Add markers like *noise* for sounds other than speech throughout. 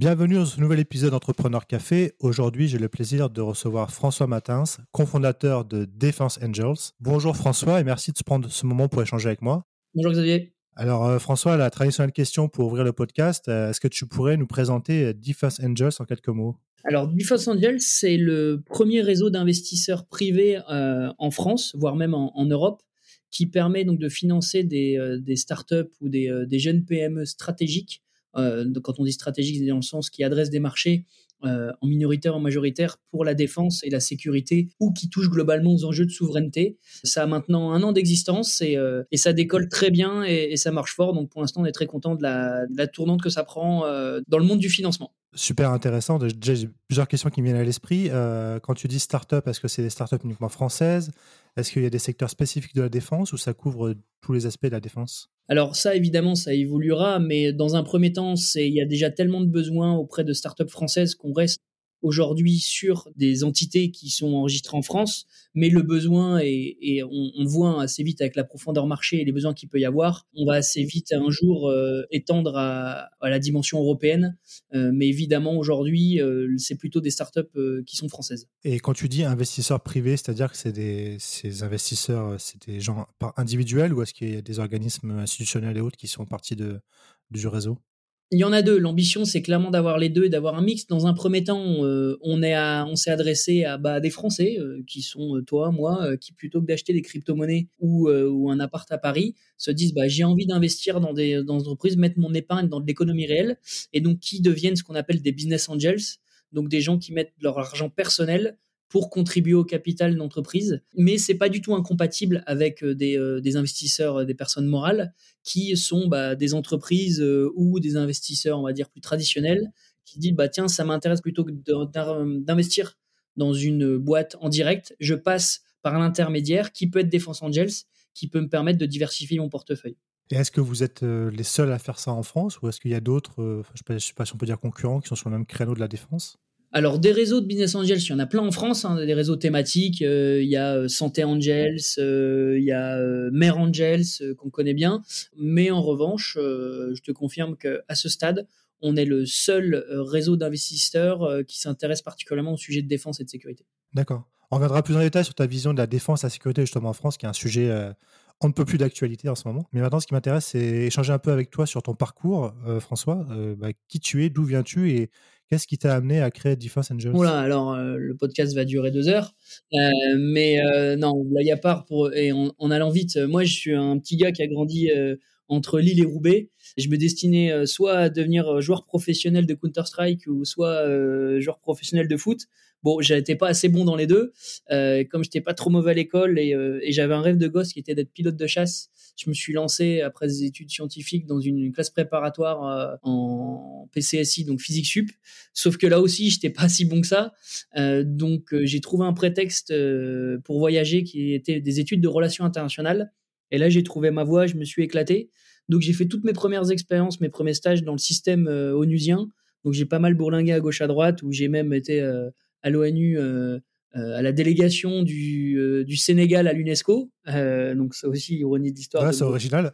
Bienvenue dans ce nouvel épisode d'Entrepreneur Café. Aujourd'hui, j'ai le plaisir de recevoir François Matins, cofondateur de Defense Angels. Bonjour François et merci de se prendre ce moment pour échanger avec moi. Bonjour Xavier. Alors euh, François, la traditionnelle question pour ouvrir le podcast, euh, est-ce que tu pourrais nous présenter euh, Defense Angels en quelques mots? Alors, Defense Angels, c'est le premier réseau d'investisseurs privés en France, voire même en, Europe, qui permet donc de financer des, des startups ou des, des jeunes PME stratégiques quand on dit stratégique, c'est dans le sens qui adresse des marchés euh, en minoritaire, en majoritaire, pour la défense et la sécurité, ou qui touche globalement aux enjeux de souveraineté. Ça a maintenant un an d'existence et, euh, ça décolle très bien et, ça marche fort. Donc pour l'instant, on est très content de la, de la tournante que ça prend dans le monde du financement. Super intéressant. J'ai plusieurs questions qui me viennent à l'esprit. quand tu dis start-up, est-ce que c'est des start-up uniquement françaises? Est-ce qu'il y a des secteurs spécifiques de la défense ou ça couvre tous les aspects de la défense? Alors ça, évidemment, ça évoluera, mais dans un premier temps, il y a déjà tellement de besoins auprès de startups françaises qu'on reste aujourd'hui sur des entités qui sont enregistrées en France, mais le besoin est, et on, on, voit assez vite avec la profondeur marché et les besoins qu'il peut y avoir, on va assez vite un jour euh, étendre à, à, la dimension européenne, euh, mais évidemment aujourd'hui euh, c'est plutôt des startups qui sont françaises. Et quand tu dis investisseurs privés, c'est-à-dire que c'est des ces investisseurs, c'est des gens individuels ou est-ce qu'il y a des organismes institutionnels et autres qui sont partie de, du réseau? Il y en a deux. L'ambition, c'est clairement d'avoir les deux et d'avoir un mix. Dans un premier temps, euh, on est on s'est adressé à bah, des Français euh, qui sont euh, toi, moi, qui plutôt que d'acheter des crypto-monnaies ou, un appart à Paris, se disent bah, j'ai envie d'investir dans des, dans des entreprises, mettre mon épargne dans de l'économie réelle, et donc qui deviennent ce qu'on appelle des business angels, donc des gens qui mettent leur argent personnel pour contribuer au capital d'entreprise, mais c'est pas du tout incompatible avec euh, des, euh, des investisseurs, euh, des personnes morales qui sont bah, des entreprises ou des investisseurs, on va dire plus traditionnels, qui disent bah tiens ça m'intéresse plutôt que d'investir dans une boîte en direct, je passe par un intermédiaire qui peut être Défense Angels, qui peut me permettre de diversifier mon portefeuille. Et est-ce que vous êtes les seuls à faire ça en France ou est-ce qu'il y a d'autres, je ne sais pas si on peut dire concurrents, qui sont sur le même créneau de la défense? Alors des réseaux de business angels, il y en a plein en France, hein, des réseaux thématiques. Euh, il y a euh, Santé Angels, euh, il y a Mère Angels qu'on connaît bien. Mais en revanche, je te confirme que à ce stade, on est le seul réseau d'investisseurs qui s'intéresse particulièrement au sujet de défense et de sécurité. D'accord. On reviendra plus en détail sur ta vision de la défense et la sécurité justement en France, qui est un sujet on ne peut plus d'actualité en ce moment. Mais maintenant, ce qui m'intéresse, c'est échanger un peu avec toi sur ton parcours, François. Bah, qui tu es, d'où viens-tu et Qu'est-ce qui t'a amené à créer Defense Angels Oula, alors euh, le podcast va durer deux heures, euh, mais euh, non, y a part pour et en, allant vite. Moi, je suis un petit gars qui a grandi entre Lille et Roubaix. Je me destinais soit à devenir joueur professionnel de Counter Strike ou soit joueur professionnel de foot. Bon, j'étais pas assez bon dans les deux. Euh, comme j'étais pas trop mauvais à l'école et, et j'avais un rêve de gosse qui était d'être pilote de chasse, je me suis lancé après des études scientifiques dans une classe préparatoire euh, en PCSI, donc physique sup. Sauf que là aussi, j'étais pas si bon que ça. Euh, donc euh, j'ai trouvé un prétexte pour voyager qui était des études de relations internationales. Et là, j'ai trouvé ma voie, je me suis éclaté. Donc j'ai fait toutes mes premières expériences, mes premiers stages dans le système onusien. Donc j'ai pas mal bourlingué à gauche à droite, où j'ai même été à l'ONU euh, à la délégation du, euh, du Sénégal à l'UNESCO. Euh, donc ça aussi, ironie d'histoire. Ouais, c'est original.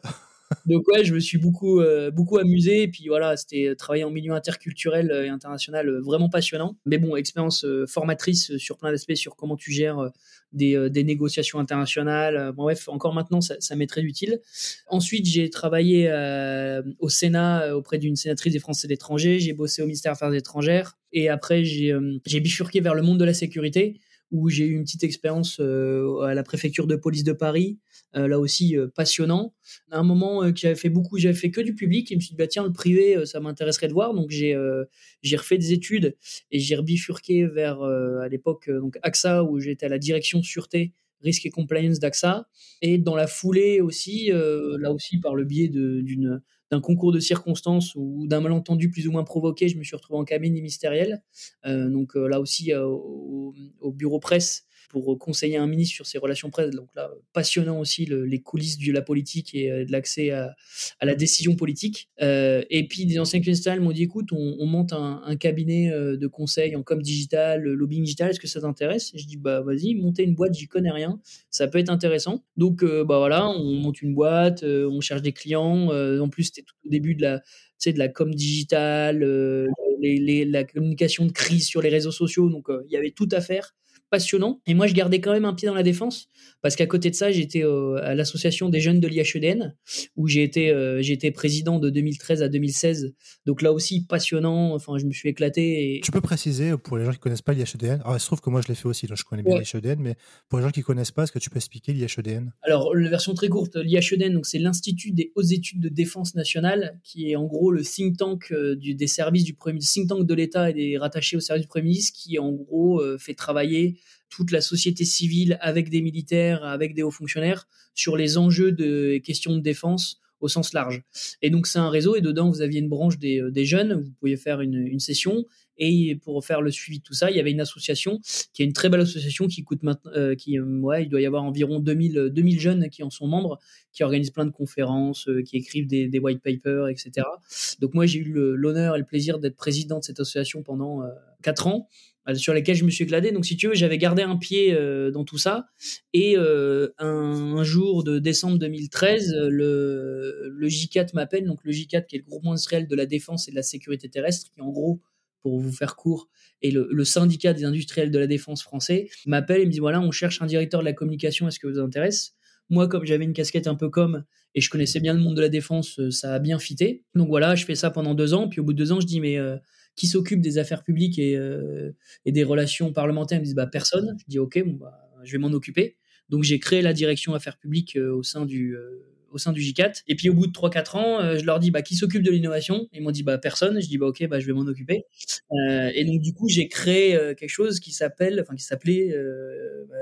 Donc ouais, je me suis beaucoup beaucoup amusé et puis voilà, c'était travailler en milieu interculturel et international vraiment passionnant. Mais bon, expérience formatrice sur plein d'aspects sur comment tu gères des, des négociations internationales. Bon, bref, encore maintenant ça, ça m'est très utile. Ensuite, j'ai travaillé au Sénat auprès d'une sénatrice des Français d'étrangers, j'ai bossé au ministère des Affaires étrangères et après j'ai j'ai bifurqué vers le monde de la sécurité où j'ai eu une petite expérience euh, à la préfecture de police de Paris, euh, là aussi euh, passionnant. À un moment que j'avais fait beaucoup, j'avais fait que du public, et je me suis dit bah tiens le privé, ça m'intéresserait de voir, donc j'ai j'ai refait des études et j'ai rebifurqué vers à l'époque donc AXA où j'étais à la direction sûreté risque et compliance d'AXA et dans la foulée aussi là aussi par le biais d'une d'un concours de circonstances ou d'un malentendu plus ou moins provoqué, je me suis retrouvé en cabine ministérielle. Euh, donc euh, là aussi euh, au, bureau presse pour conseiller un ministre sur ses relations presse. Donc là, passionnant aussi les coulisses de la politique et euh, de l'accès à, la décision politique. Euh, et puis des anciens clients m'ont dit écoute, on, monte un, cabinet euh, de conseil en com digital, lobbying digital, est-ce que ça t'intéresse? Je dis bah vas-y, montez une boîte, j'y connais rien, ça peut être intéressant. Donc bah voilà, on monte une boîte, on cherche des clients. en plus, c'était tout au début de la de la com digitale, la communication de crise sur les réseaux sociaux. Donc, il y avait tout à faire passionnant. Et moi, je gardais quand même un pied dans la défense parce qu'à côté de ça, j'étais euh, à l'association des jeunes de l'IHEDN où j'ai été, euh, j'ai été président de 2013 à 2016. Donc là aussi, passionnant. Enfin, je me suis éclaté. Et... Tu peux préciser pour les gens qui connaissent pas l'IHEDN Alors, il se trouve que moi, je l'ai fait aussi, donc je connais bien l'IHEDN, mais pour les gens qui connaissent pas, est-ce que tu peux expliquer l'IHEDN Alors, la version très courte, l'IHEDN, donc c'est l'Institut des hautes études de défense nationale, qui est en gros le think tank euh, du, des services du premier think tank de l'État et des rattachés au service du Premier ministre, qui en gros fait travailler toute la société civile avec des militaires, avec des hauts fonctionnaires sur les enjeux de questions de défense au sens large. Et donc c'est un réseau et dedans vous aviez une branche des, euh, jeunes, vous pouviez faire une, session et pour faire le suivi de tout ça, il y avait une association qui est une très belle association qui coûte maintenant, euh, qui euh, ouais, il doit y avoir environ 2000 2000 jeunes qui en sont membres, qui organisent plein de conférences, qui écrivent des, white papers, etc. Donc moi j'ai eu l'honneur et le plaisir d'être président de cette association pendant quatre ans euh, sur lesquels je me suis éclaté. Donc, si tu veux, j'avais gardé un pied euh, dans tout ça. Et euh, un, jour de décembre 2013, le, le J4 m'appelle, donc le J4 qui est le groupe industriel de la défense et de la sécurité terrestre, qui en gros, pour vous faire court, est le, syndicat des industriels de la défense français, m'appelle et me dit voilà, on cherche un directeur de la communication, est-ce que vous intéresse? Moi, comme j'avais une casquette un peu comme et je connaissais bien le monde de la défense, ça a bien fité. Donc voilà, je fais ça pendant deux ans. Puis au bout de deux ans, je dis mais qui s'occupe des affaires publiques et, euh, et, des relations parlementaires. Ils me disent bah, personne. Je dis ok, bon, bah, je vais m'en occuper. Donc j'ai créé la direction affaires publiques euh, au sein du euh, au sein du J4. Et puis au bout de 3-4 ans, je leur dis bah, qui s'occupe de l'innovation? Ils m'ont dit bah, personne. Je dis bah, ok, bah, je vais m'en occuper. et donc du coup, j'ai créé quelque chose qui s'appelle, enfin qui s'appelait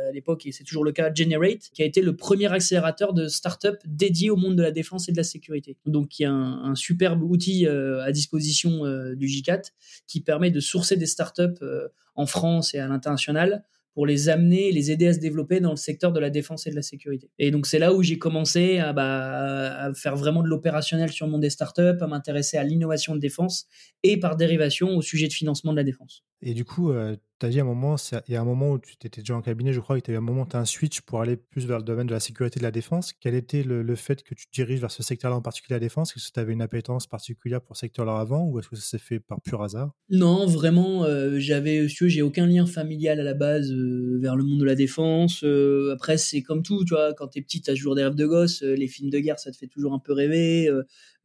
à l'époque, et c'est toujours le cas, Generate, qui a été le premier accélérateur de start-up dédié au monde de la défense et de la sécurité. Donc y a un, un superbe outil à disposition du J4 qui permet de sourcer des start-up en France et à l'international pour les amener, les aider à se développer dans le secteur de la défense et de la sécurité. Et donc c'est là où j'ai commencé à, bah, à, faire vraiment de l'opérationnel sur le monde des startups, à m'intéresser à l'innovation de défense et par dérivation au sujet de financement de la défense. Et du coup, euh, tu as dit un moment, il y a un moment où tu étais déjà en cabinet, je crois, et tu as eu un moment, tu as un switch pour aller plus vers le domaine de la sécurité de la défense. Quel était le, fait que tu diriges vers ce secteur-là en particulier, la défense? Est-ce que tu avais une appétence particulière pour ce secteur-là avant ou est-ce que ça s'est fait par pur hasard? Non, vraiment, euh, j'avais, j'ai aucun lien familial à la base euh, vers le monde de la défense. après, c'est comme tout, tu vois, quand tu es petit, tu as toujours des rêves de gosse, les films de guerre, ça te fait toujours un peu rêver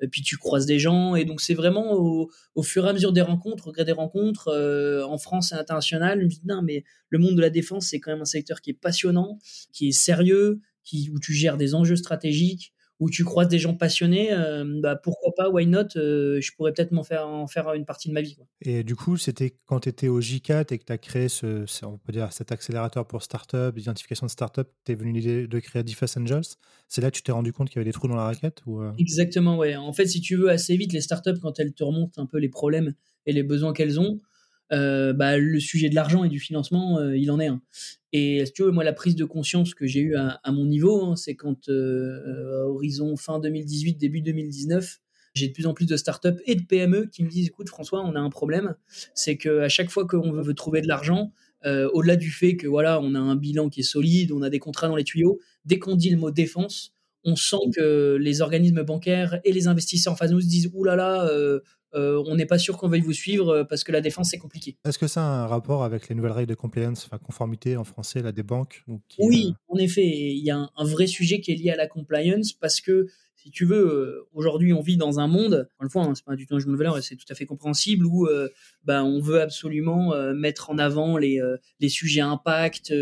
puis tu croises des gens et donc c'est vraiment au, fur et à mesure des rencontres, au gré des rencontres euh, en France et international, je me non mais le monde de la défense c'est quand même un secteur qui est passionnant, qui est sérieux, qui où tu gères des enjeux stratégiques, où tu croises des gens passionnés, euh, bah pourquoi pas, why not euh, Je pourrais peut-être m'en faire, en faire une partie de ma vie. Quoi. Et du coup, c'était quand tu étais au J4 et que tu as créé ce, on peut dire, cet accélérateur pour start-up, identification de start-up, tu es venu l'idée de créer Defense Angels. C'est là que tu t'es rendu compte qu'il y avait des trous dans la raquette ou euh? Exactement, ouais. En fait, si tu veux, assez vite, les start-up, quand elles te remontent un peu les problèmes et les besoins qu'elles ont, euh, bah, le sujet de l'argent et du financement, euh, il en est un. Et si tu veux, moi, la prise de conscience que j'ai eue à, mon niveau, hein, c'est quand, euh, horizon fin 2018, début 2019, j'ai de plus en plus de startups et de PME qui me disent écoute, François, on a un problème. C'est qu'à chaque fois qu'on veut, trouver de l'argent, au-delà du fait que voilà, on a un bilan qui est solide, on a des contrats dans les tuyaux, dès qu'on dit le mot défense, on sent que les organismes bancaires et les investisseurs en face de nous se disent Ouh là là, euh, on n'est pas sûr qu'on veuille vous suivre euh, parce que la défense c'est compliqué. Est-ce que ça a un rapport avec les nouvelles règles de compliance, enfin conformité en français là des banques Oui, euh, en effet, il y a un, vrai sujet qui est lié à la compliance parce que si tu veux, aujourd'hui on vit dans un monde, une fois, hein, c'est pas du tout un jeu de valeur c'est tout à fait compréhensible où ben, on veut absolument mettre en avant les, les sujets impact,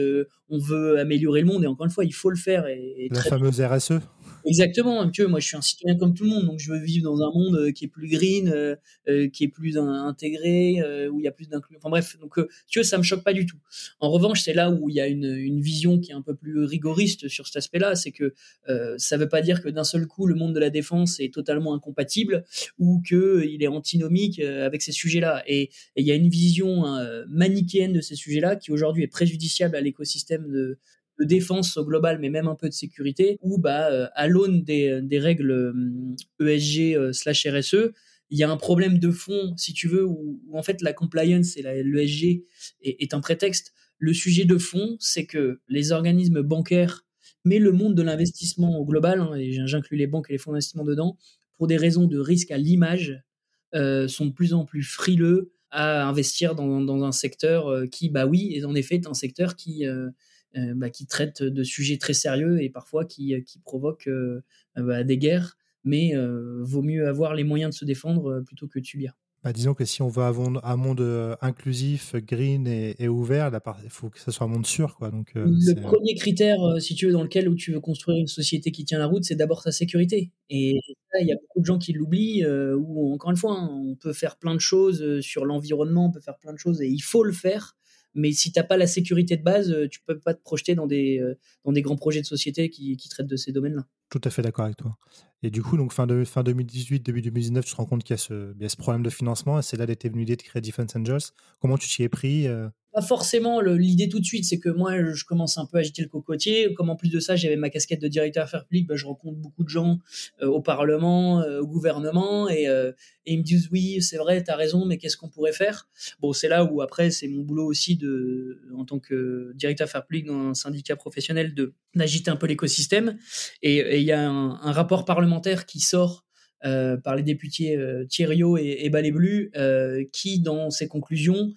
on veut améliorer le monde et encore une fois il faut le faire. Et, la fameuse RSE Exactement. Tu moi, je suis un citoyen comme tout le monde, donc je veux vivre dans un monde euh, qui est plus green, euh, euh, qui est plus intégré, où il y a plus d'inclusion. Enfin bref, donc tu vois, ça me choque pas du tout. En revanche, c'est là où il y a une, une, vision qui est un peu plus rigoriste sur cet aspect-là, c'est que ça veut pas dire que d'un seul coup, le monde de la défense est totalement incompatible ou que il est antinomique avec ces sujets-là. Et il y a une vision hein, manichéenne de ces sujets-là qui aujourd'hui est préjudiciable à l'écosystème de, de défense au global, mais même un peu de sécurité, où bah, euh, à l'aune des, des, règles ESG euh, e euh, slash RSE, il y a un problème de fond, si tu veux, où, en fait la compliance et l'ESG est, est, un prétexte. Le sujet de fond, c'est que les organismes bancaires, mais le monde de l'investissement au global, hein, et j'inclus les banques et les fonds d'investissement dedans, pour des raisons de risque à l'image, sont de plus en plus frileux à investir dans, un secteur qui, bah oui, en effet, est un secteur qui, bah, qui traite de sujets très sérieux et parfois qui, qui provoque bah, des guerres. Mais vaut mieux avoir les moyens de se défendre plutôt que de subir. Bah, disons que si on veut un monde euh, inclusif, green et, ouvert, il faut que ce soit un monde sûr. Quoi. Donc, euh, le premier critère, euh, si tu veux, dans lequel où tu veux construire une société qui tient la route, c'est d'abord sa sécurité. Et il y a beaucoup de gens qui l'oublient, ou encore une fois, hein, on peut faire plein de choses sur l'environnement, on peut faire plein de choses, et il faut le faire. Mais si tu n'as pas la sécurité de base, tu peux pas te projeter dans des, des grands projets de société qui, traitent de ces domaines-là. Tout à fait d'accord avec toi. Et du coup, donc fin, fin 2018, début 2019, tu te rends compte qu'il y, a ce problème de financement et c'est là d'été venu l'idée de créer Defense Angels. Comment tu t'y es pris euh? Pas forcément l'idée tout de suite, c'est que moi, je commence un peu à agiter le cocotier. Comme en plus de ça, j'avais ma casquette de directeur affaires publiques, bah, je rencontre beaucoup de gens euh, au Parlement, euh, au gouvernement, et, ils me disent oui, c'est vrai, tu as raison, mais qu'est-ce qu'on pourrait faire? Bon, c'est là où après, c'est mon boulot aussi en tant que directeur affaires publiques dans un syndicat professionnel, de d'agiter un peu l'écosystème. Et il y a un rapport parlementaire qui sort euh, par les députés euh, Thierryot et, et Baléblu, euh, qui, dans ses conclusions,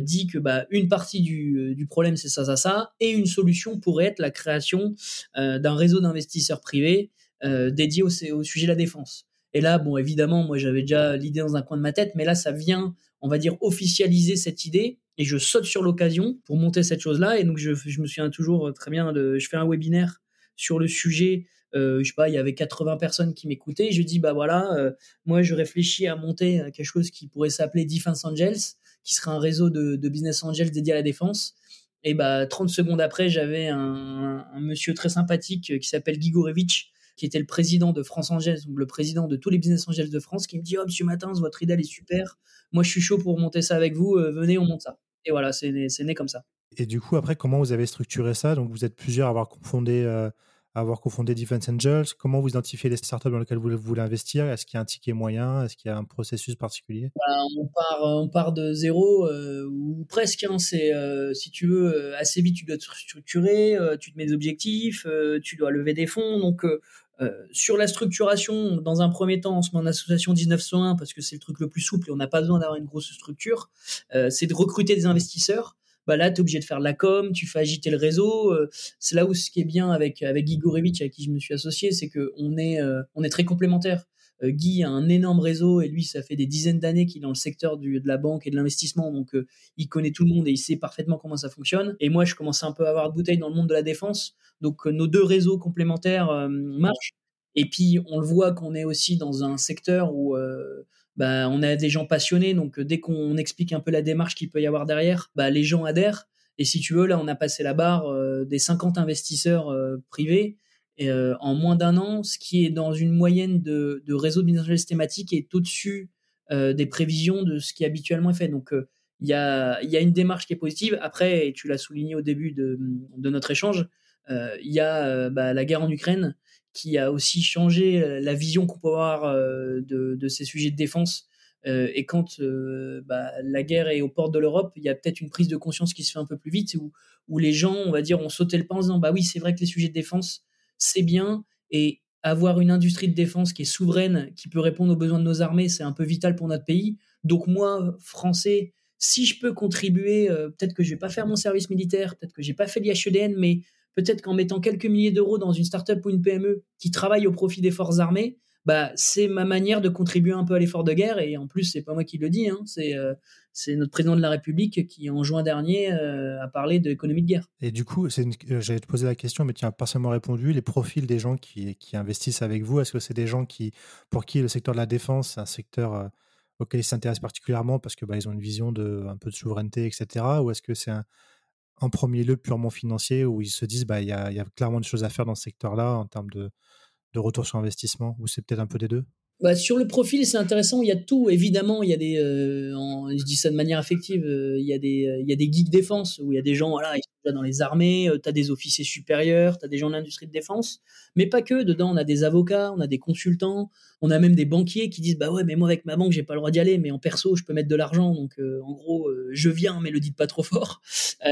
dit que bah, une partie du, problème, c'est ça, ça, ça, et une solution pourrait être la création d'un réseau d'investisseurs privés dédié au, au, sujet de la défense. Et là, bon, évidemment, moi, j'avais déjà l'idée dans un coin de ma tête, mais là, ça vient, on va dire, officialiser cette idée, et je saute sur l'occasion pour monter cette chose-là. Et donc, je, je me souviens toujours très bien de, je fais un webinaire sur le sujet euh, je sais pas, il y avait 80 personnes qui m'écoutaient. je dis, bah voilà, euh, moi je réfléchis à monter quelque chose qui pourrait s'appeler Defense Angels, qui serait un réseau de, business angels dédié à la défense. Et bah 30 secondes après, j'avais un, monsieur très sympathique qui s'appelle Guy qui était le président de France Angels, donc le président de tous les business angels de France, qui me dit, oh monsieur Matins, votre idée est super. Moi je suis chaud pour monter ça avec vous. Euh, venez, on monte ça. Et voilà, c'est né, né, comme ça. Et du coup, après, comment vous avez structuré ça? Donc, vous êtes plusieurs à avoir confondé avoir cofondé Defense Angels Comment vous identifiez les startups dans lesquelles vous voulez investir? Est-ce qu'il y a un ticket moyen? Est-ce qu'il y a un processus particulier? Bah, on, part, on part de zéro euh, ou presque. Hein, c'est, euh, si tu veux, euh, assez vite, tu dois te structurer, tu te mets des objectifs, tu dois lever des fonds. Donc, sur la structuration, dans un premier temps, on se met en association 1901 parce que c'est le truc le plus souple et on n'a pas besoin d'avoir une grosse structure. c'est de recruter des investisseurs bah là, tu es obligé de faire de la com, tu fais agiter le réseau. Euh, c'est là où ce qui est bien avec, avec Guy Gorevitch, avec qui je me suis associé, c'est qu'on est, euh, on est très complémentaires. Euh, Guy a un énorme réseau et lui, ça fait des dizaines d'années qu'il est dans le secteur du, de la banque et de l'investissement, donc il connaît tout le monde et il sait parfaitement comment ça fonctionne. Et moi, je commence un peu à avoir de bouteilles dans le monde de la défense, donc nos deux réseaux complémentaires marchent. Et puis, on le voit qu'on est aussi dans un secteur où bah, on a des gens passionnés, donc euh, dès qu'on explique un peu la démarche qu'il peut y avoir derrière, bah, les gens adhèrent. Et si tu veux, là, on a passé la barre euh, des 50 investisseurs euh, privés et, en moins d'un an, ce qui est dans une moyenne de, de réseau de business thématique est au-dessus des prévisions de ce qui habituellement est fait. Donc, il y, a, y, a, une démarche qui est positive. Après, et tu l'as souligné au début de, de notre échange, il y a bah, la guerre en Ukraine qui a aussi changé euh, la vision qu'on peut avoir euh, de, ces sujets de défense. Euh, et quand bah, la guerre est aux portes de l'Europe, il y a peut-être une prise de conscience qui se fait un peu plus vite, où, les gens, on va dire, ont sauté le pas en disant, bah oui, c'est vrai que les sujets de défense, c'est bien, et avoir une industrie de défense qui est souveraine, qui peut répondre aux besoins de nos armées, c'est un peu vital pour notre pays. Donc moi, français, si je peux contribuer, peut-être que je vais pas faire mon service militaire, peut-être que j'ai pas fait l'IHEDN, mais peut-être qu'en mettant quelques milliers d'euros dans une startup ou une PME qui travaille au profit des forces armées, bah, c'est ma manière de contribuer un peu à l'effort de guerre. Et en plus, c'est pas moi qui le dis, hein, c'est euh, notre président de la République qui, en juin dernier, euh, a parlé d'économie de guerre. Et du coup, euh, j'allais te poser la question, mais tu as partiellement répondu. Les profils des gens qui, qui investissent avec vous, est-ce que c'est des gens qui, pour qui le secteur de la défense, c'est un secteur auquel ils s'intéressent particulièrement parce que bah, ont une vision de un peu de souveraineté, etc. Ou est-ce que c'est un, en premier lieu purement financier où ils se disent bah il y, a, clairement des choses à faire dans ce secteur-là en termes de, de retour sur investissement ou c'est peut-être un peu des deux? Bah, sur le profil, c'est intéressant. Il y a tout. Évidemment, il y a des. Euh, je dis ça de manière affective. Euh, il y a des. Euh, il y a des geeks défense où il y a des gens. Voilà, ils sont dans les armées. tu as des officiers supérieurs. Tu des gens de l'industrie de défense. Mais pas que. Dedans, on a des avocats, on a des consultants, on a même des banquiers qui disent bah ouais, mais moi avec ma banque, j'ai pas le droit d'y aller. Mais en perso, je peux mettre de l'argent. Donc en gros, je viens, mais le dites pas trop fort. *laughs*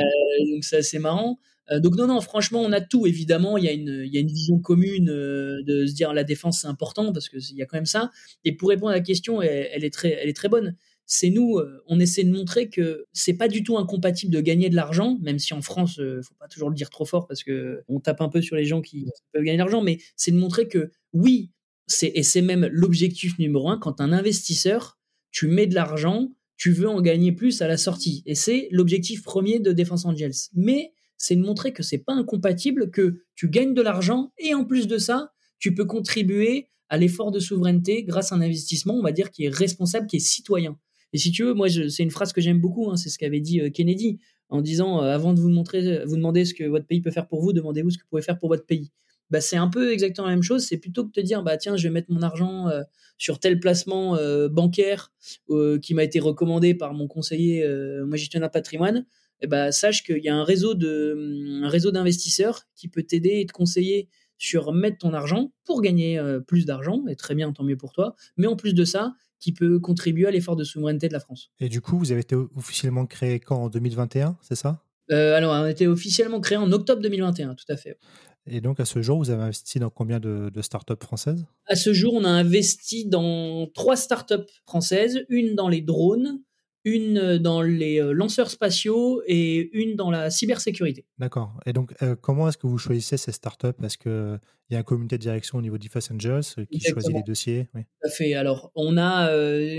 donc c'est assez marrant. Donc non, non, franchement, on a tout. Évidemment, il y a une, il y a une vision commune de se dire la défense c'est important parce que il y a quand même ça. Et pour répondre à la question, elle, est très, elle est très bonne. C'est nous, on essaie de montrer que c'est pas du tout incompatible de gagner de l'argent, même si en France, faut pas toujours le dire trop fort parce que on tape un peu sur les gens qui peuvent gagner de l'argent, mais c'est de montrer que oui, c'est et c'est même l'objectif numéro un quand un investisseur, tu mets de l'argent, tu veux en gagner plus à la sortie. Et c'est l'objectif premier de Defense Angels. Mais c'est de montrer que c'est pas incompatible, que tu gagnes de l'argent et en plus de ça, tu peux contribuer à l'effort de souveraineté grâce à un investissement, on va dire, qui est responsable, qui est citoyen. Et si tu veux, moi, c'est une phrase que j'aime beaucoup, hein, c'est ce qu'avait dit euh, Kennedy, en disant, euh, avant de vous montrer, vous demander ce que votre pays peut faire pour vous, demandez-vous ce que vous pouvez faire pour votre pays. Bah, c'est un peu exactement la même chose. C'est plutôt que de te dire, bah tiens, je vais mettre mon argent euh, sur tel placement euh, bancaire euh, qui m'a été recommandé par mon conseiller, moi gestionnaire patrimoine. Eh bah, sache qu'il y a un réseau de, un réseau d'investisseurs qui peut t'aider et te conseiller sur mettre ton argent pour gagner plus d'argent, et très bien, tant mieux pour toi. Mais en plus de ça, qui peut contribuer à l'effort de souveraineté de la France. Et du coup, vous avez été officiellement créé quand? En 2021, c'est ça? Alors, on a été officiellement créé en octobre 2021, tout à fait. Et donc, à ce jour, vous avez investi dans combien de, startups françaises? À ce jour, on a investi dans trois startups françaises, une dans les drones, une dans les euh, lanceurs spatiaux et une dans la cybersécurité. D'accord. Et donc, euh, comment est-ce que vous choisissez ces startups? Est-ce qu'il y a un comité de direction au niveau d'Ifas Angels euh, qui choisit les dossiers oui. Tout à fait. Alors, on a,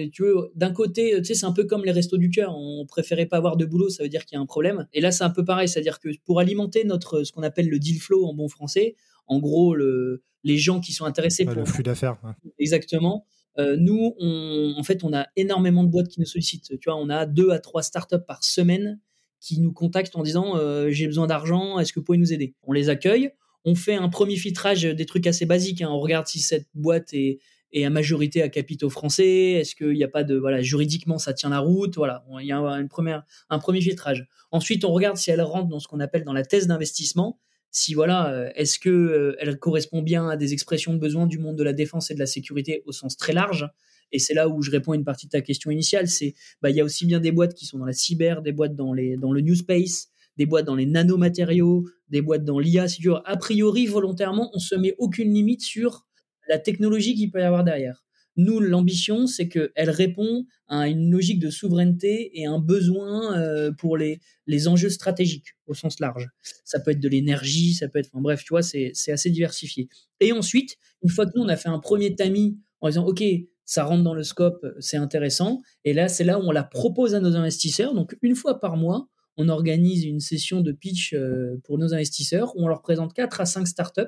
tu veux, d'un côté, tu sais, c'est un peu comme les restos du cœur. On préférait pas avoir de boulot, ça veut dire qu'il y a un problème. Et là, c'est un peu pareil, c'est-à-dire que pour alimenter notre, ce qu'on appelle le deal flow en bon français, en gros, le, les gens qui sont intéressés pour. Le flux d'affaires. Exactement euh, nous, en fait, on a énormément de boîtes qui nous sollicitent. Tu vois, on a deux à trois startups par semaine qui nous contactent en disant euh, j'ai besoin d'argent, est-ce que vous pouvez nous aider? On les accueille, on fait un premier filtrage des trucs assez basiques. Hein. On regarde si cette boîte est, est à majorité à capitaux français, est-ce qu'il n'y a pas de voilà juridiquement ça tient la route, voilà, il y a une première, un premier filtrage. Ensuite, on regarde si elle rentre dans ce qu'on appelle dans la thèse d'investissement si voilà, euh, est-ce que euh, elle correspond bien à des expressions de besoin du monde de la défense et de la sécurité au sens très large? Et c'est là où je réponds à une partie de ta question initiale, c'est bah il y a aussi bien des boîtes qui sont dans la cyber, des boîtes dans les dans le new space, des boîtes dans les nanomatériaux, des boîtes dans l'IA. A priori volontairement, on se met aucune limite sur la technologie qu'il peut y avoir derrière. Nous, l'ambition, c'est qu'elle répond à une logique de souveraineté et un besoin euh, pour les, les enjeux stratégiques au sens large. Ça peut être de l'énergie, ça peut être, enfin bref, tu vois, c'est assez diversifié. Et ensuite, une fois que nous, on a fait un premier tamis en disant, OK, ça rentre dans le scope, c'est intéressant. Et là, c'est là où on la propose à nos investisseurs. Donc, une fois par mois, on organise une session de pitch euh, pour nos investisseurs où on leur présente 4 à 5 startups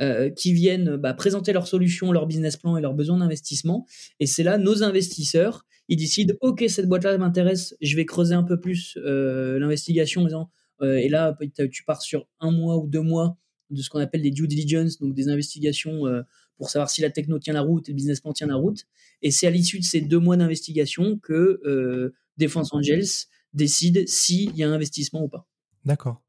euh, qui viennent bah, présenter leurs solutions, leur business plan et leurs besoins d'investissement. Et c'est là nos investisseurs, ils décident ok cette boîte-là m'intéresse, je vais creuser un peu plus euh, l'investigation, euh, et là tu pars sur un mois ou deux mois de ce qu'on appelle des due diligence, donc des investigations pour savoir si la techno tient la route et le business plan tient la route. Et c'est à l'issue de ces deux mois d'investigation que Defense Angels décide s'il y a un investissement ou pas. D'accord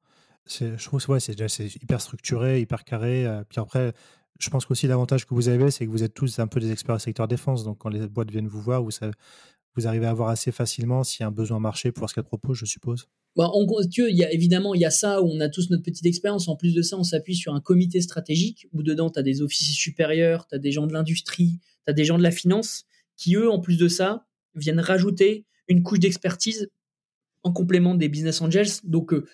je trouve que c'est hyper structuré, hyper carré. Euh, puis après, je pense qu'aussi l'avantage que vous avez, c'est que vous êtes tous un peu des experts secteur défense. Donc quand les boîtes viennent vous voir, vous, vous arrivez à voir assez facilement s'il y a un besoin marché pour ce qu'elles proposent, je suppose. Bah, on, il y a, évidemment, il y a ça où on a tous notre petite expérience. En plus de ça, on s'appuie sur un comité stratégique où dedans, tu as des officiers supérieurs, tu as des gens de l'industrie, tu as des gens de la finance qui, eux, en plus de ça, viennent rajouter une couche d'expertise en complément des business angels. Donc, euh,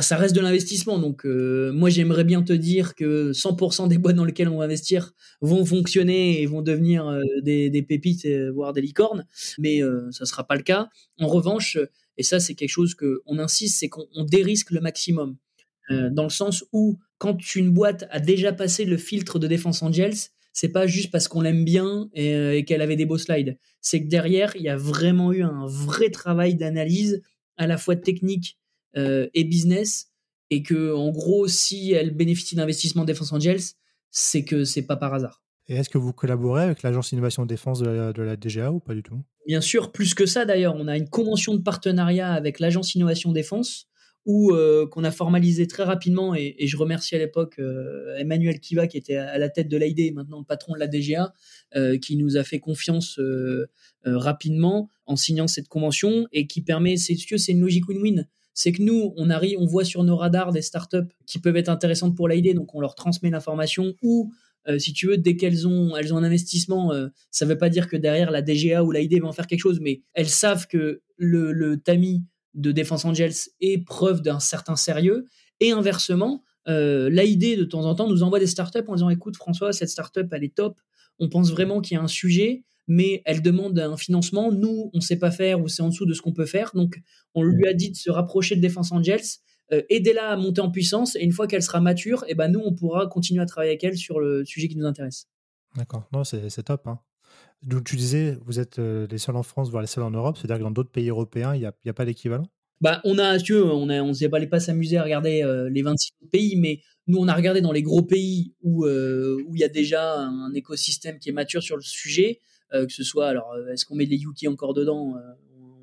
ça reste de l'investissement. Donc, euh, moi, j'aimerais bien te dire que 100% des boîtes dans lesquelles on va investir vont fonctionner et vont devenir euh, des, pépites, voire des licornes. Mais euh, ça ne sera pas le cas. En revanche, et ça, c'est quelque chose qu'on insiste, c'est qu'on dérisque le maximum. dans le sens où, quand une boîte a déjà passé le filtre de Défense Angels, c'est pas juste parce qu'on l'aime bien et, qu'elle avait des beaux slides. C'est que derrière, il y a vraiment eu un vrai travail d'analyse à la fois technique euh, et business, et que en gros, si elle bénéficie d'investissement Défense Angels, c'est que c'est pas par hasard. Et est-ce que vous collaborez avec l'agence innovation défense de la, de la DGA ou pas du tout? Bien sûr, plus que ça d'ailleurs. On a une convention de partenariat avec l'agence innovation défense où euh, qu'on a formalisé très rapidement et, je remercie à l'époque euh, Emmanuel Kiva qui était à, la tête de l'AID, maintenant le patron de la DGA, qui nous a fait confiance rapidement en signant cette convention et qui permet, c'est c'est une logique win-win c'est que nous, on arrive, on voit sur nos radars des startups qui peuvent être intéressantes pour l'idée, donc on leur transmet l'information ou euh, si tu veux, dès qu'elles ont, elles ont un investissement, euh, ça ne veut pas dire que derrière la DGA ou l'AID va en faire quelque chose, mais elles savent que le, le TAMI de Defense Angels est preuve d'un certain sérieux. Et inversement, euh, l'AID de temps en temps nous envoie des startups en disant écoute François, cette startup elle est top, on pense vraiment qu'il y a un sujet, mais elle demande un financement. Nous, on ne sait pas faire ou c'est en dessous de ce qu'on peut faire. Donc, on lui a dit de se rapprocher de Defense Angels euh, aidez-la à monter en puissance et une fois qu'elle sera mature, et eh ben nous, on pourra continuer à travailler avec elle sur le sujet qui nous intéresse. D'accord, non, c'est top. Hein. Donc tu disais, vous êtes euh, les seuls en France, voire les seuls en Europe, c'est-à-dire que dans d'autres pays européens, il n'y a, a, pas d'équivalent? Bah, on a, tu on a, on s'est pas, pas s'amuser à regarder euh, les 26 pays, mais nous, on a regardé dans les gros pays où où il y a déjà un écosystème qui est mature sur le sujet, que ce soit, alors, est-ce qu'on met les UK encore dedans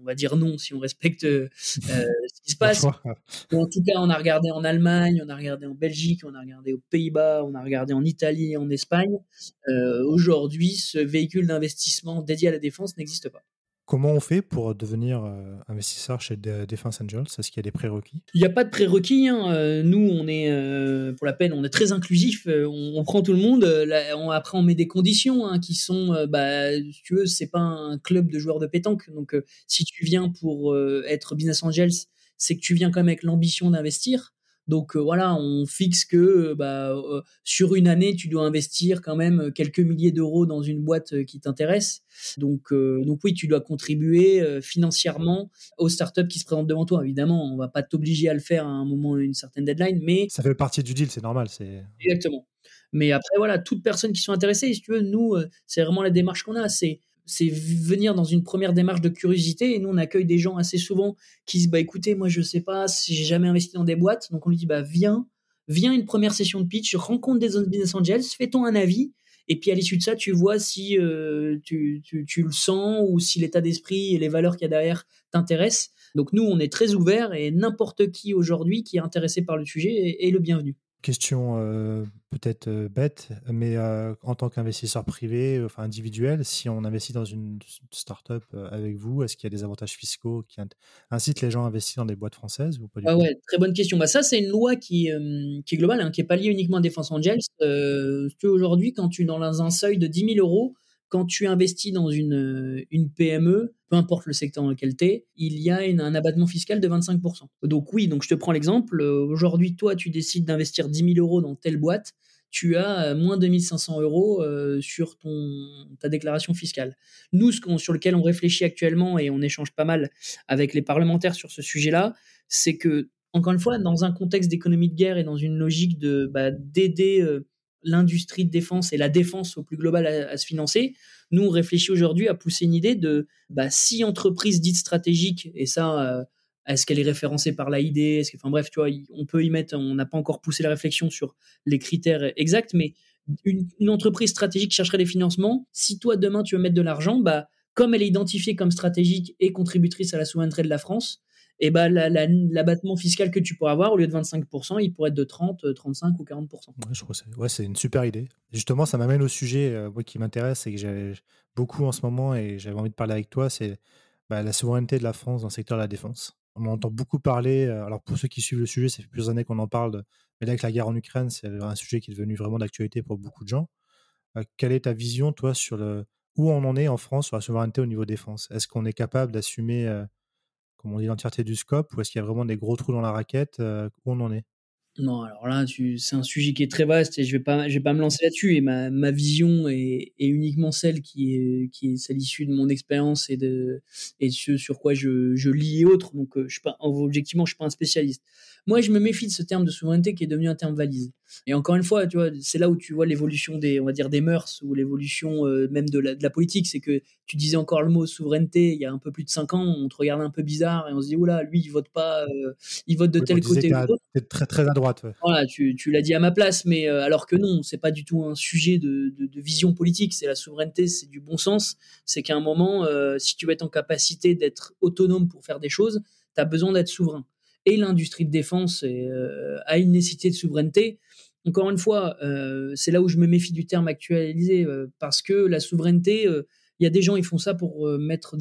on va dire non si on respecte euh, euh, ce qui se passe. en tout cas, on a regardé en Allemagne, on a regardé en Belgique, on a regardé aux Pays-Bas, on a regardé en Italie et en Espagne. Euh, aujourd'hui, ce véhicule d'investissement dédié à la défense n'existe pas. Comment on fait pour devenir euh, investisseur chez Defense Angels? Est-ce qu'il y a des prérequis? Il n'y a pas de prérequis. Hein. Euh, nous, on est, euh, pour la peine, on est très inclusif. On, prend tout le monde. après, on met des conditions hein, qui sont, bah, si tu veux, c'est pas un club de joueurs de pétanque. Donc, si tu viens pour être Business Angels, c'est que tu viens quand même avec l'ambition d'investir. Donc euh, voilà, on fixe que euh, bah, euh, sur une année, tu dois investir quand même quelques milliers d'euros dans une boîte qui t'intéresse. Donc, donc oui, tu dois contribuer financièrement aux startups qui se présentent devant toi. Évidemment, on va pas t'obliger à le faire à un moment, une certaine deadline, mais ça fait partie du deal, c'est normal. C'est exactement. Mais après, voilà, toutes personnes qui sont intéressées, si tu veux, nous, c'est vraiment la démarche qu'on a. C'est c'est venir dans une première démarche de curiosité. Et nous, on accueille des gens assez souvent qui disent, bah écoutez, moi je sais pas, si j'ai jamais investi dans des boîtes. Donc on lui dit, bah viens, viens une première session de pitch, rencontre des business angels, fais-toi un avis. Et puis à l'issue de ça, tu vois si euh, tu, tu, le sens ou si l'état d'esprit et les valeurs qu'il y a derrière t'intéressent. Donc nous, on est très ouverts et n'importe qui aujourd'hui qui est intéressé par le sujet est le bienvenu. Question euh, peut-être euh, bête, mais euh, en tant qu'investisseur privé, enfin individuel, si on investit dans une startup avec vous, est-ce qu'il y a des avantages fiscaux qui incitent les gens à investir dans des boîtes françaises ou pas ah ouais, Très bonne question. Bah ça, c'est une loi qui, qui est globale, hein, qui n'est pas liée uniquement à Défense Angels. Aujourd'hui, quand tu es dans un seuil de 10 000 euros, quand tu investis dans une, PME, peu importe le secteur dans lequel tu es, il y a un abattement fiscal de 25%. Donc oui, donc je te prends l'exemple. Euh, aujourd'hui, toi, tu décides d'investir 10 000 euros dans telle boîte, tu as euh, moins 2500 euros euh, sur ton, ta déclaration fiscale. Nous, ce sur lequel on réfléchit actuellement et on échange pas mal avec les parlementaires sur ce sujet-là, c'est que, encore une fois, dans un contexte d'économie de guerre et dans une logique de bah, d'aider l'industrie de défense et la défense au plus global à, se financer. Nous, on réfléchit aujourd'hui à pousser une idée de bah, si entreprise dite stratégique, et ça, euh, est-ce qu'elle est référencée par l'AID est que, Enfin bref, tu vois, on peut y mettre, on n'a pas encore poussé la réflexion sur les critères exacts, mais une, entreprise stratégique chercherait des financements. Si toi, demain, tu veux mettre de l'argent, bah, comme elle est identifiée comme stratégique et contributrice à la souveraineté de la France, et bah, l'abattement fiscal que tu pourrais avoir, au lieu de 25%, il pourrait être de 30, 35 euh, ou 40%. Ouais, je crois ouais, c'est une super idée. Justement, ça m'amène au sujet euh, qui m'intéresse et que j'ai beaucoup en ce moment et j'avais envie de parler avec toi, c'est bah, la souveraineté de la France dans le secteur de la défense. On entend beaucoup parler, euh, alors pour ceux qui suivent le sujet, ça fait plusieurs années qu'on en parle, mais là avec la guerre en Ukraine, c'est un sujet qui est devenu vraiment d'actualité pour beaucoup de gens. quelle est ta vision, toi, sur le, où on en est en France sur la souveraineté au niveau défense Est-ce qu'on est capable d'assumer comme on dit, l'entièreté du scope ou est-ce qu'il y a vraiment des gros trous dans la raquette euh, Où on en est? Non, alors là, c'est un sujet qui est très vaste et je vais vais pas me lancer là-dessus. Et ma, ma vision est, est, uniquement celle qui est, qui celle issue de mon expérience et de et ce sur quoi je, je lis et autres. Donc, euh, je suis pas, objectivement, je suis pas un spécialiste. Moi, je me méfie de ce terme de souveraineté qui est devenu un terme valise. Et encore une fois, tu vois, c'est là où tu vois l'évolution des, on va dire, des mœurs ou l'évolution euh, même de la, de la politique. C'est que tu disais encore le mot souveraineté il y a un peu plus de cinq ans, on te regardait un peu bizarre et on se dit, oula, lui, il vote pas, euh, il vote de tel côté C'est très, très à droite. Voilà, tu, tu l'as dit à ma place, mais euh, alors que non, c'est pas du tout un sujet de, de, de vision politique. C'est la souveraineté, c'est du bon sens. C'est qu'à un moment, si tu veux être en capacité d'être autonome pour faire des choses, tu as besoin d'être souverain et l'industrie de défense euh, a une nécessité de souveraineté. Encore une fois, euh, c'est là où je me méfie du terme actualisé, euh, parce que la souveraineté, il y a des gens, ils font ça pour mettre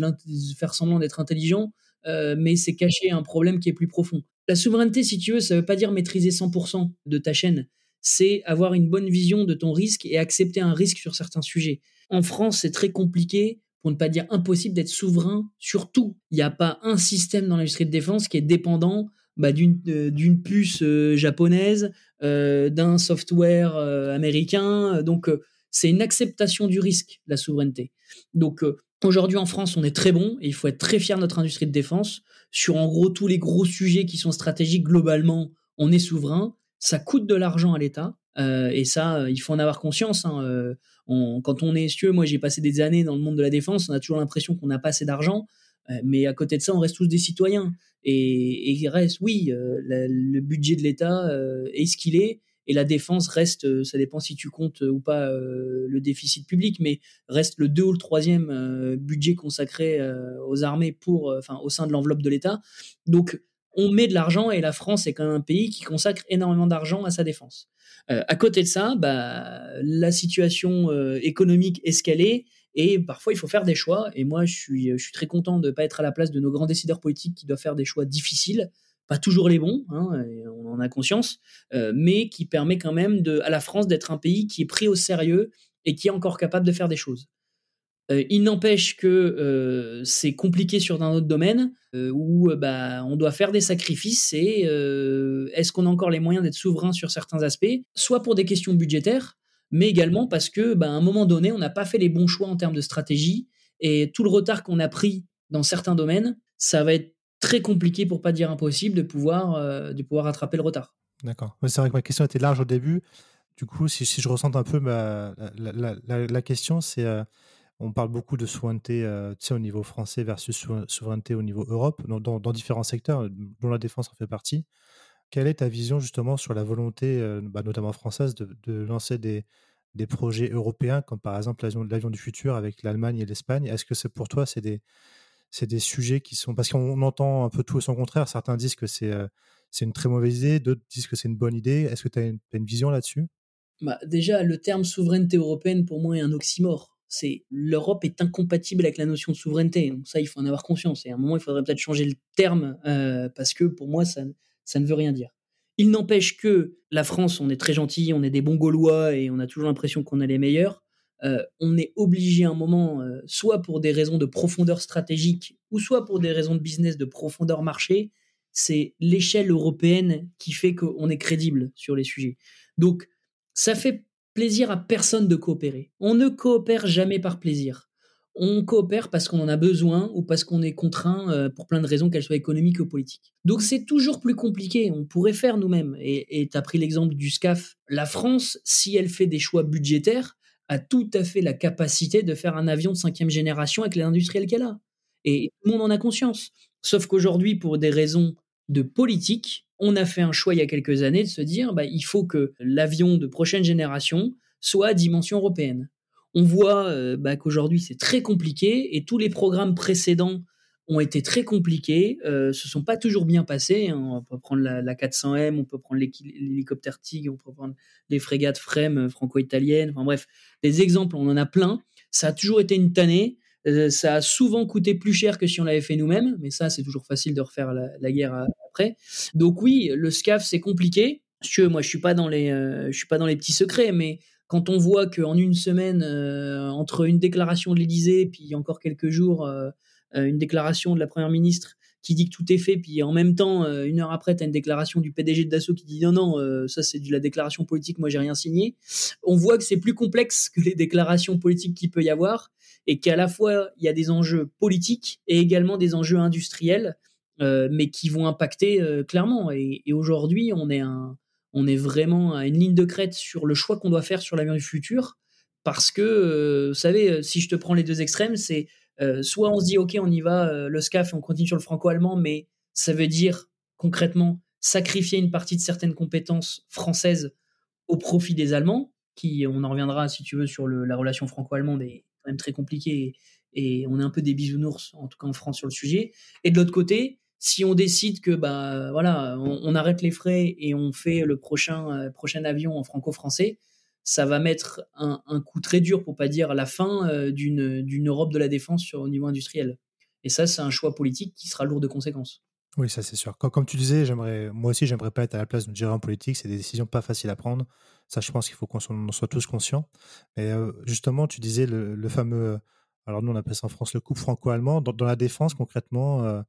faire semblant d'être intelligent. mais c'est caché un problème qui est plus profond. La souveraineté, si tu veux, ça veut pas dire maîtriser 100% de ta chaîne. C'est avoir une bonne vision de ton risque et accepter un risque sur certains sujets. En France, c'est très compliqué, pour ne pas dire impossible, d'être souverain sur tout. Il n'y a pas un système dans l'industrie de défense qui est dépendant bah, d'une puce japonaise, d'un software américain. Donc, c'est une acceptation du risque, la souveraineté. Donc euh, aujourd'hui en France, on est très bon et il faut être très fier de notre industrie de défense. Sur en gros tous les gros sujets qui sont stratégiques globalement, on est souverain. Ça coûte de l'argent à l'État. Euh, et ça, il faut en avoir conscience. Hein. Euh, quand on est cieux, moi j'ai passé des années dans le monde de la défense, on a toujours l'impression qu'on n'a pas assez d'argent. mais à côté de ça, on reste tous des citoyens. Et, il reste, oui, le budget de l'État est ce qu'il est et la défense reste, euh, ça dépend si tu comptes euh, ou pas euh, le déficit public, mais reste le deux ou le troisième budget consacré aux armées pour, enfin, au sein de l'enveloppe de l'État. Donc, on met de l'argent et la France est quand même un pays qui consacre énormément d'argent à sa défense. à côté de ça, bah, la situation économique est ce qu'elle est et parfois il faut faire des choix. Et moi, je suis, très content de ne pas être à la place de nos grands décideurs politiques qui doivent faire des choix difficiles pas toujours les bons, hein, on en a conscience, euh, mais qui permet quand même à la France d'être un pays qui est pris au sérieux et qui est encore capable de faire des choses. Euh, il n'empêche que euh, c'est compliqué sur un autre domaine où bah, on doit faire des sacrifices et est-ce qu'on a encore les moyens d'être souverain sur certains aspects, soit pour des questions budgétaires, mais également parce que bah, à un moment donné, on n'a pas fait les bons choix en termes de stratégie et tout le retard qu'on a pris dans certains domaines, ça va être très compliqué, pour pas dire impossible, de pouvoir, euh, de pouvoir rattraper le retard. D'accord. c'est vrai que ma question était large au début. Du coup, si, je ressens un peu ma, la, question, c'est euh, on parle beaucoup de souveraineté euh, au niveau français versus souveraineté au niveau Europe, dans, différents secteurs, dont la défense en fait partie. Quelle est ta vision justement sur la volonté, bah, notamment française, de, lancer des, projets européens, comme par exemple l'avion du futur avec l'Allemagne et l'Espagne? Est-ce que pour toi, c'est des, sujets qui sont. Parce qu'on entend un peu tout et son contraire. Certains disent que c'est euh, c'est une très mauvaise idée, d'autres disent que c'est une bonne idée. Est-ce que tu as, une vision là-dessus? Bah, Déjà, le terme souveraineté européenne, pour moi, est un oxymore. C'est l'Europe est incompatible avec la notion de souveraineté. Donc ça, il faut en avoir conscience. Et à un moment, il faudrait peut-être changer le terme euh, parce que pour moi, ça, ça ne veut rien dire. Il n'empêche que la France, on est très gentil, on est des bons Gaulois et on a toujours l'impression qu'on est les meilleurs. Euh, on est obligé à un moment, euh, soit pour des raisons de profondeur stratégique, ou soit pour des raisons de business de profondeur marché, c'est l'échelle européenne qui fait qu'on est crédible sur les sujets. Donc, ça fait plaisir à personne de coopérer. On ne coopère jamais par plaisir. On coopère parce qu'on en a besoin ou parce qu'on est contraint euh, pour plein de raisons, qu'elles soient économiques ou politiques. Donc c'est toujours plus compliqué. On pourrait faire nous-mêmes. Et tu as pris l'exemple du SCAF. La France, si elle fait des choix budgétaires, a tout à fait la capacité de faire un avion de cinquième génération avec les industriels qu'elle a. Et tout le monde en a conscience. Sauf qu'aujourd'hui, pour des raisons de politique, on a fait un choix il y a quelques années de se dire bah, il faut que l'avion de prochaine génération soit à dimension européenne. On voit euh, bah, qu'aujourd'hui c'est très compliqué et tous les programmes précédents ont été très compliqués, euh, se sont pas toujours bien passés. Hein. On peut prendre la, 400M, on peut prendre l'hélicoptère TIG, on peut prendre les frégates FREM euh, franco-italiennes. Enfin bref, des exemples, on en a plein. Ça a toujours été une tannée. Euh, ça a souvent coûté plus cher que si on l'avait fait nous-mêmes, mais ça, c'est toujours facile de refaire la, guerre après. Donc oui, le SCAF, c'est compliqué. moi, je suis je suis pas dans les petits secrets, mais quand on voit qu'en une semaine, entre une déclaration de l'Élysée, puis encore quelques jours, euh, une déclaration de la première ministre qui dit que tout est fait, puis en même temps, euh, une heure après, tu as une déclaration du PDG de Dassault qui dit non, non, euh, ça c'est de la déclaration politique, moi j'ai rien signé. On voit que c'est plus complexe que les déclarations politiques qu'il peut y avoir, et qu'à la fois il y a des enjeux politiques et également des enjeux industriels, mais qui vont impacter clairement. Et, aujourd'hui, on est on est vraiment à une ligne de crête sur le choix qu'on doit faire sur l'avenir du futur, parce que, vous savez, si je te prends les deux extrêmes, c'est euh, soit on se dit, OK, on y va, euh, le SCAF, on continue sur le franco-allemand, mais ça veut dire concrètement sacrifier une partie de certaines compétences françaises au profit des Allemands, qui, on en reviendra si tu veux sur la relation franco-allemande, est quand même très compliquée et, on est un peu des bisounours, en tout cas en France, sur le sujet. Et de l'autre côté, si on décide que bah voilà, on, arrête les frais et on fait le prochain, euh, prochain avion en franco-français, ça va mettre un, coup très dur, pour pas dire la fin euh, d'une Europe de la défense sur, au niveau industriel. Et ça, c'est un choix politique qui sera lourd de conséquences. Oui, ça c'est sûr. Comme, tu disais, j'aimerais, moi aussi, j'aimerais pas être à la place de gérant politique. C'est des décisions pas faciles à prendre. Ça, je pense qu'il faut qu'on en soit tous conscients. Et justement, tu disais le, fameux, alors nous on appelle ça en France le couple franco-allemand. Dans, la défense, concrètement,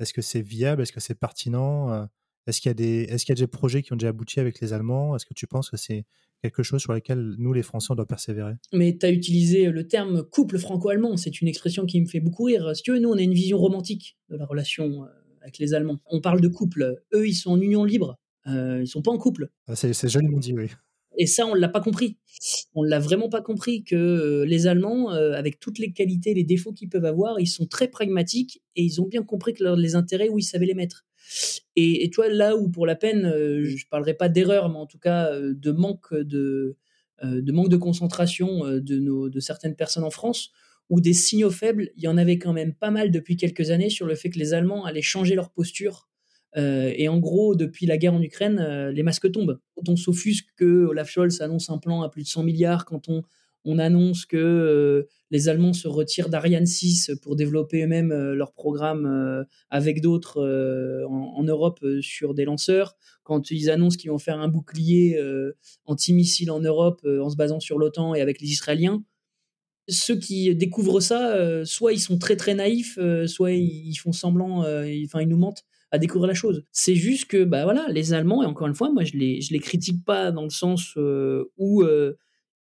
est-ce que c'est viable? Est-ce que c'est pertinent? Est-ce qu'il y a des, est-ce qu'il y a des projets qui ont déjà abouti avec les Allemands? Est-ce que tu penses que c'est quelque chose sur lequel nous, les Français, on doit persévérer? Mais tu as utilisé le terme couple franco-allemand. C'est une expression qui me fait beaucoup rire. Si tu veux, nous, on a une vision romantique de la relation avec les Allemands. On parle de couple. Eux, ils sont en union libre. Euh, ils sont pas en couple. Ah, c'est, joliment dit, oui. Et ça, on l'a pas compris. On l'a vraiment pas compris que euh, les Allemands, euh, avec toutes les qualités, les défauts qu'ils peuvent avoir, ils sont très pragmatiques et ils ont bien compris que les intérêts où ils savaient les mettre. Et, toi, là où pour la peine, euh, je parlerai pas d'erreur, mais en tout cas de manque de, manque de concentration de, de certaines personnes en France, ou des signaux faibles, il y en avait quand même pas mal depuis quelques années sur le fait que les Allemands allaient changer leur posture. Euh, et en gros, depuis la guerre en Ukraine, euh, les masques tombent. Quand on s'offusque que Olaf Scholz annonce un plan à plus de 100 milliards, quand on, on annonce que euh, les Allemands se retirent d'Ariane 6 pour développer eux-mêmes leur programme avec d'autres en, Europe sur des lanceurs, quand ils annoncent qu'ils vont faire un bouclier anti-missile en Europe en se basant sur l'OTAN et avec les Israéliens, ceux qui découvrent ça, soit ils sont très très naïfs, soit ils, font semblant, enfin ils nous mentent à découvrir la chose. C'est juste que bah voilà, les Allemands et encore une fois, moi je les je les critique pas dans le sens où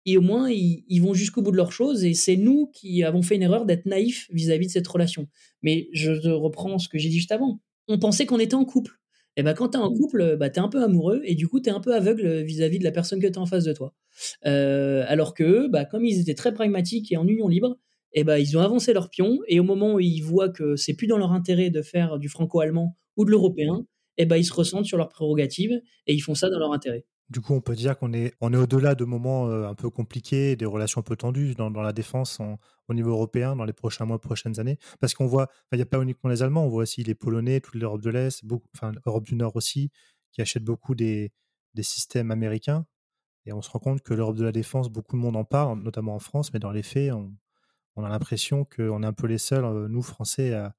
et au moins ils, vont jusqu'au bout de leur chose et c'est nous qui avons fait une erreur d'être naïfs vis-à-vis de cette relation. Mais je reprends ce que j'ai dit juste avant. On pensait qu'on était en couple. Et ben quand tu es en mmh. couple, bah, tu es un peu amoureux et du coup, tu es un peu aveugle vis-à-vis de la personne que tu as en face de toi. Euh, alors que bah, comme ils étaient très pragmatiques et en union libre, et ben ils ont avancé leur pion et au moment où ils voient que c'est plus dans leur intérêt de faire du franco-allemand ou de l'européen, et ben ils se ressentent sur leurs prérogatives et ils font ça dans leur intérêt. Du coup, on peut dire qu'on est, au-delà de moments euh, un peu compliqués, des relations un peu tendues dans, la défense au niveau européen dans les prochains mois, prochaines années. Parce qu'on voit, il n'y a pas uniquement les Allemands, on voit aussi les Polonais, toute l'Europe de l'Est, enfin l'Europe du Nord aussi, qui achètent beaucoup des, des systèmes américains. Et on se rend compte que l'Europe de la défense, beaucoup de monde en parle, notamment en France, mais dans les faits, on, on a l'impression qu'on est un peu les seuls, euh, nous Français, à,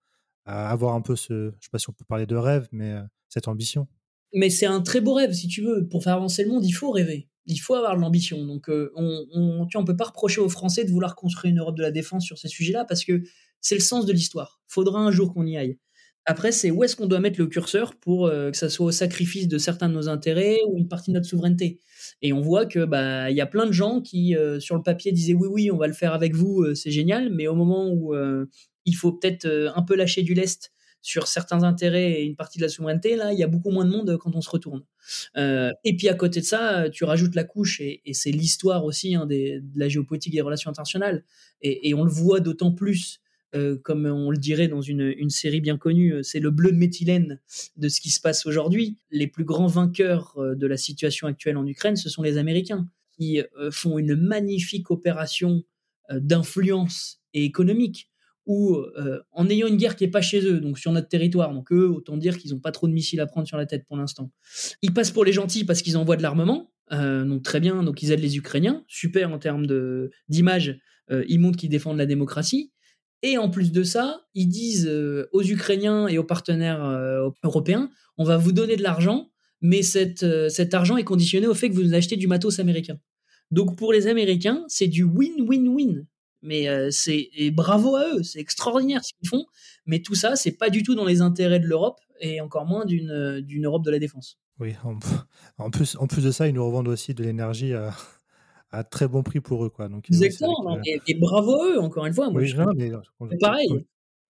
avoir un peu ce, je ne sais pas si on peut parler de rêve, mais euh, cette ambition mais c'est un très beau rêve, si tu veux. Pour faire avancer le monde, il faut rêver. Il faut avoir de l'ambition. Donc, euh, on, on, ne peut pas reprocher aux Français de vouloir construire une Europe de la défense sur ces sujets-là parce que c'est le sens de l'histoire. Faudra un jour qu'on y aille. Après, c'est où est-ce qu'on doit mettre le curseur pour euh, que ça soit au sacrifice de certains de nos intérêts ou une partie de notre souveraineté? Et on voit que bah il y a plein de gens qui euh, sur le papier disaient oui oui on va le faire avec vous c'est génial, mais au moment où il faut peut-être un peu lâcher du lest sur certains intérêts et une partie de la souveraineté, là, il y a beaucoup moins de monde quand on se retourne. Euh, et puis à côté de ça, tu rajoutes la couche, et, c'est l'histoire aussi hein, de la géopolitique et des relations internationales. Et, on le voit d'autant plus, euh, comme on le dirait dans une, série bien connue, euh, c'est le bleu de méthylène de ce qui se passe aujourd'hui. Les plus grands vainqueurs de la situation actuelle en Ukraine, ce sont les Américains, qui font une magnifique opération d'influence et économique ou euh, en ayant une guerre qui est pas chez eux, donc sur notre territoire, donc eux, autant dire qu'ils n'ont pas trop de missiles à prendre sur la tête pour l'instant. Ils passent pour les gentils parce qu'ils envoient de l'armement, euh, donc très bien, donc ils aident les Ukrainiens, super en termes d'image, euh, ils montrent qu'ils défendent la démocratie. Et en plus de ça, ils disent aux Ukrainiens et aux partenaires européens, on va vous donner de l'argent, mais cet argent est conditionné au fait que vous achetez du matos américain. Donc pour les Américains, c'est du win-win-win mais euh, c'est bravo à eux, c'est extraordinaire ce qu'ils font. Mais tout ça, c'est pas du tout dans les intérêts de l'Europe et encore moins d'une euh, Europe de la défense. Oui, en, plus en plus de ça, ils nous revendent aussi de l'énergie à, très bon prix pour eux, quoi. Donc exactement. et, bravo à eux, encore une fois. Moi, pareil.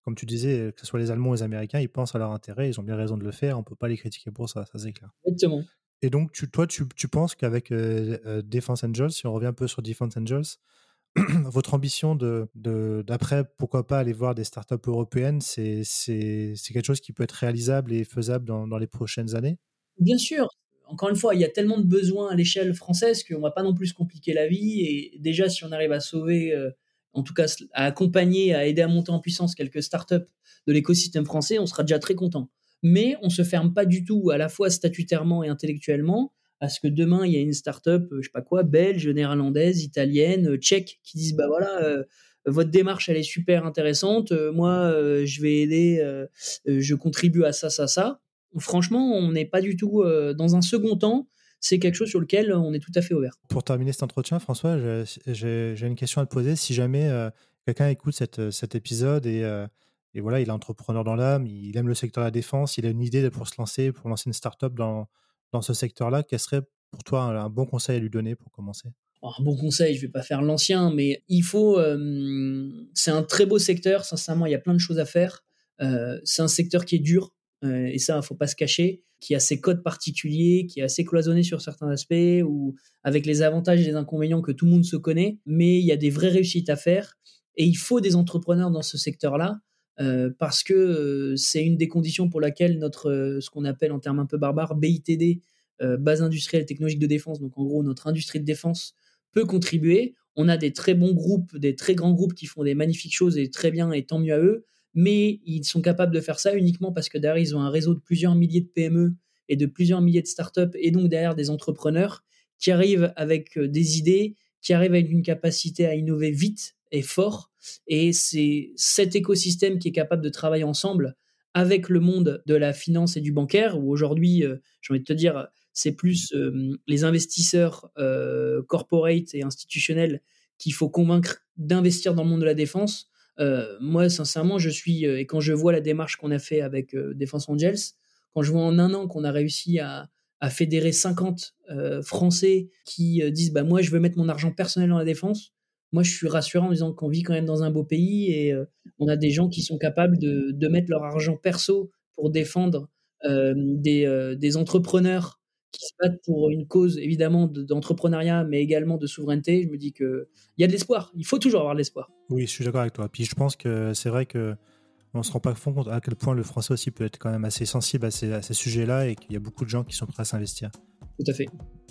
Comme, tu disais, que ce soit les Allemands ou les Américains, ils pensent à leur intérêt, ils ont bien raison de le faire. On peut pas les critiquer pour ça, ça c'est clair. Exactement. Et donc, tu, toi, tu, tu penses qu'avec euh, Defense Angels, si on revient un peu sur Defense Angels, *clears throat* votre ambition de, d'après, pourquoi pas aller voir des startups européennes, c'est, c'est, quelque chose qui peut être réalisable et faisable dans, les prochaines années? Bien sûr. Encore une fois, il y a tellement de besoins à l'échelle française qu'on ne va pas non plus compliquer la vie. Et déjà, si on arrive à sauver, euh, en tout cas à accompagner, à aider à monter en puissance quelques startups de l'écosystème français, on sera déjà très content. Mais on ne se ferme pas du tout, à la fois statutairement et intellectuellement, à ce que demain il y a une start-up, euh, je sais pas quoi, belge, néerlandaise, italienne, euh, tchèque, qui disent bah voilà, votre démarche elle est super intéressante. moi, je vais aider, je contribue à ça, ça, ça. Franchement, on n'est pas du tout dans un second temps c'est quelque chose sur lequel on est tout à fait ouvert. Pour terminer cet entretien, François, j'ai une question à te poser. Si jamais quelqu'un écoute cet épisode et, et, voilà, il est entrepreneur dans l'âme, il aime le secteur de la défense, il a une idée pour se lancer, pour lancer une start-up dans, dans ce secteur-là, quel serait pour toi un, bon conseil à lui donner pour commencer? Oh, un bon conseil, je vais pas faire l'ancien, mais il faut. c'est un très beau secteur. Sincèrement, il y a plein de choses à faire. c'est un secteur qui est dur, et ça, faut pas se cacher, qui a ses codes particuliers, qui est assez cloisonné sur certains aspects, ou avec les avantages et les inconvénients que tout le monde se connaît, mais il y a des vraies réussites à faire. Et il faut des entrepreneurs dans ce secteur-là. parce que c'est une des conditions pour laquelle notre, ce qu'on appelle en termes un peu barbares, BITD, euh, base industrielle technologique de défense, donc en gros notre industrie de défense, peut contribuer. On a des très bons groupes, des très grands groupes qui font des magnifiques choses et très bien, et tant mieux à eux, mais ils sont capables de faire ça uniquement parce que derrière, ils ont un réseau de plusieurs milliers de PME et de plusieurs milliers de startups, et donc derrière des entrepreneurs qui arrivent avec euh, des idées, qui arrivent avec une capacité à innover vite et fort. Et c'est cet écosystème qui est capable de travailler ensemble avec le monde de la finance et du bancaire, où aujourd'hui, euh, j'ai envie de te dire, c'est plus les investisseurs corporate et institutionnels qu'il faut convaincre d'investir dans le monde de la défense. Moi, sincèrement, je suis, et quand je vois la démarche qu'on a fait avec Défense Angels, quand je vois en un an qu'on a réussi à, fédérer 50 Français qui disent bah, Moi, je veux mettre mon argent personnel dans la défense, moi, je suis rassurant en disant qu'on vit quand même dans un beau pays et on a des gens qui sont capables de, mettre leur argent perso pour défendre des, entrepreneurs qui se battent pour une cause évidemment d'entrepreneuriat, mais également de souveraineté, je me dis qu'il y a de l'espoir. Il faut toujours avoir de l'espoir. Oui, je suis d'accord avec toi. Puis je pense que c'est vrai que on se rend pas compte à quel point le français aussi peut être quand même assez sensible à ces, ces sujets-là et qu'il y a beaucoup de gens qui sont prêts à s'investir. Tout à fait.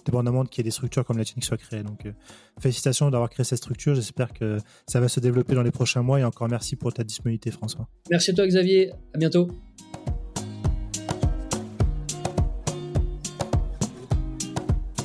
Dépendamment qu'il y ait des structures comme la tienne qui soient créées. Donc, euh, félicitations d'avoir créé cette structure. J'espère que ça va se développer dans les prochains mois. Et encore merci pour ta disponibilité, François. Merci à toi, Xavier. À bientôt.